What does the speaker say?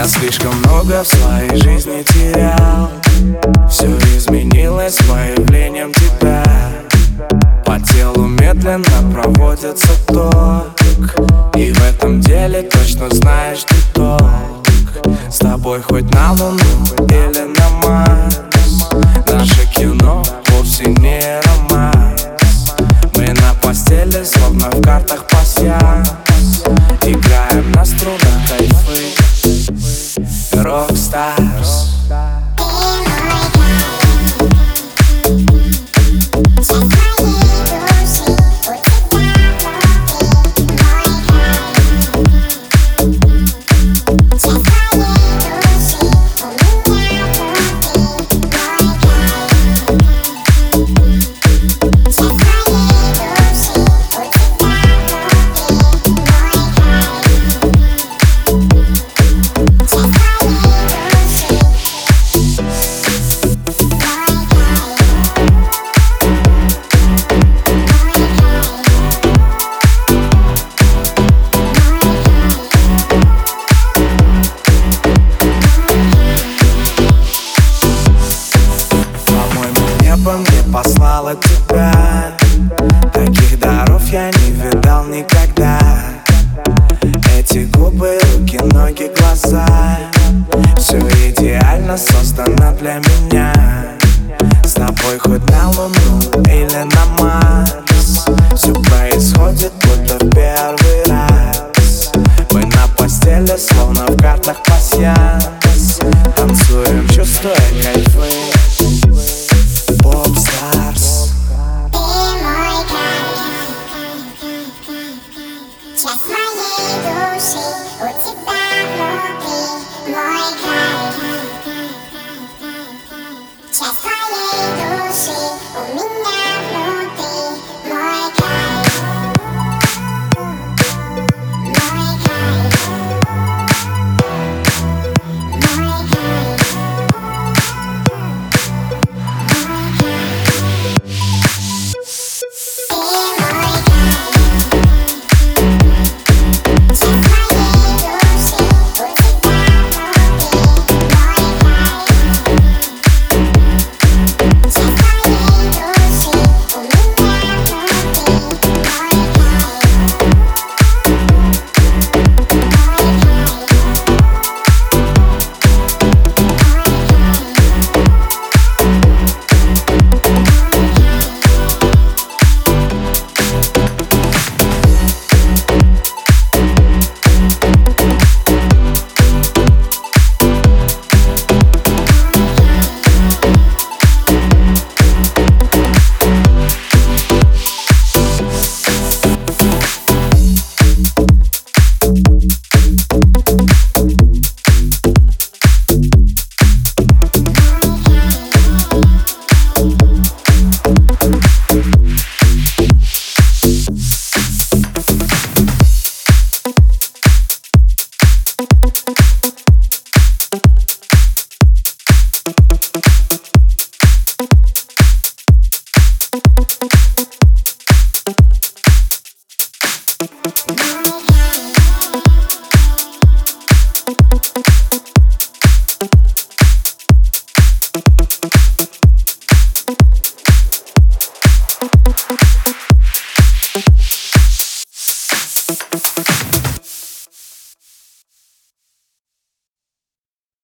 Я слишком много в своей жизни терял. Все изменилось появлением тебя. По телу медленно проводится ток. И в этом деле точно знаешь ты толк. С тобой хоть на луну бы мне послала тебя. Таких даров я не видал никогда. Эти губы, руки, ноги, глаза. Все идеально создано для меня. С тобой хоть на луну или на Марс. Все происходит будто в первый раз. Мы на постели, словно в картах пасьянс. Танцуем, чувствуя кайфы. Час моей души у тебя внутри мой край.